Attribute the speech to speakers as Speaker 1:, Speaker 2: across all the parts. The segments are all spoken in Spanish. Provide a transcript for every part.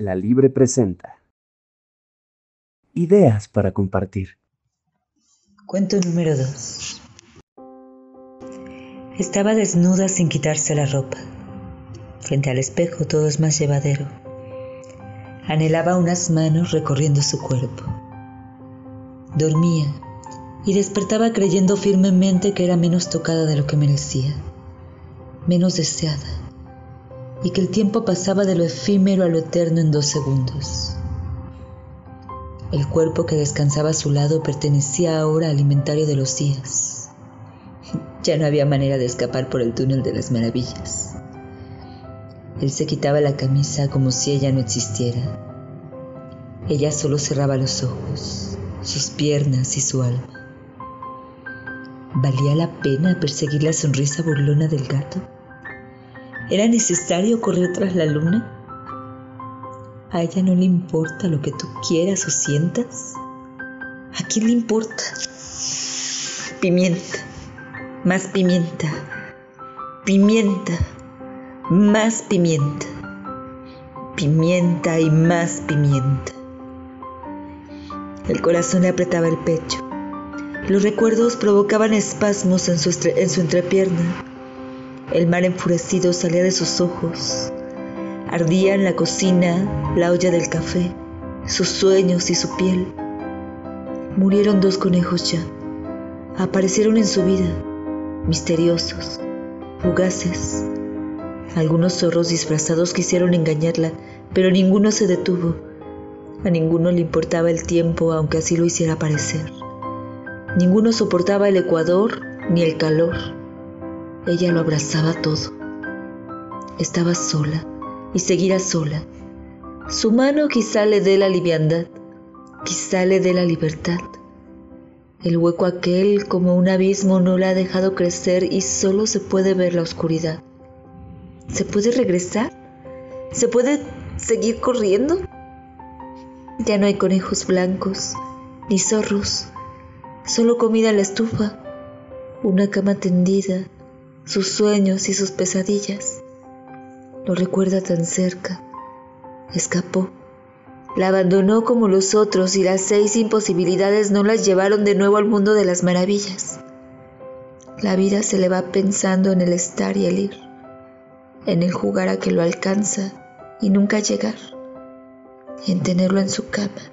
Speaker 1: La Libre presenta Ideas para compartir.
Speaker 2: Cuento número 2. Estaba desnuda sin quitarse la ropa. Frente al espejo todo es más llevadero. Anhelaba unas manos recorriendo su cuerpo. Dormía y despertaba creyendo firmemente que era menos tocada de lo que merecía, menos deseada, y que el tiempo pasaba de lo efímero a lo eterno en dos segundos. El cuerpo que descansaba a su lado pertenecía ahora al alimentario de los días. Ya no había manera de escapar por el túnel de las maravillas. Él se quitaba la camisa como si ella no existiera. Ella solo cerraba los ojos, sus piernas y su alma. ¿Valía la pena perseguir la sonrisa burlona del gato? ¿Era necesario correr tras la luna? ¿A ella no le importa lo que tú quieras o sientas? ¿A quién le importa? Pimienta, más pimienta, pimienta, más pimienta, pimienta y más pimienta. El corazón le apretaba el pecho. Los recuerdos provocaban espasmos en su, en su entrepierna. El mar enfurecido salía de sus ojos. Ardía en la cocina la olla del café, sus sueños y su piel. Murieron dos conejos ya. Aparecieron en su vida, misteriosos, fugaces. Algunos zorros disfrazados quisieron engañarla, pero ninguno se detuvo. A ninguno le importaba el tiempo, aunque así lo hiciera parecer. Ninguno soportaba el ecuador ni el calor. Ella lo abrazaba todo. Estaba sola y seguirá sola. Su mano quizá le dé la liviandad, quizá le dé la libertad. El hueco aquel como un abismo no la ha dejado crecer y solo se puede ver la oscuridad. ¿Se puede regresar? ¿Se puede seguir corriendo? Ya no hay conejos blancos, ni zorros, solo comida en la estufa, una cama tendida, sus sueños y sus pesadillas. Lo recuerda tan cerca. Escapó. La abandonó como los otros y las seis imposibilidades no las llevaron de nuevo al mundo de las maravillas. La vida se le va pensando en el estar y el ir, en el jugar a que lo alcanza y nunca llegar, en tenerlo en su cama,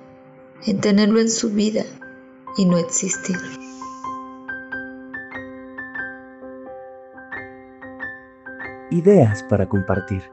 Speaker 2: en tenerlo en su vida y no existir.
Speaker 1: Ideas para compartir.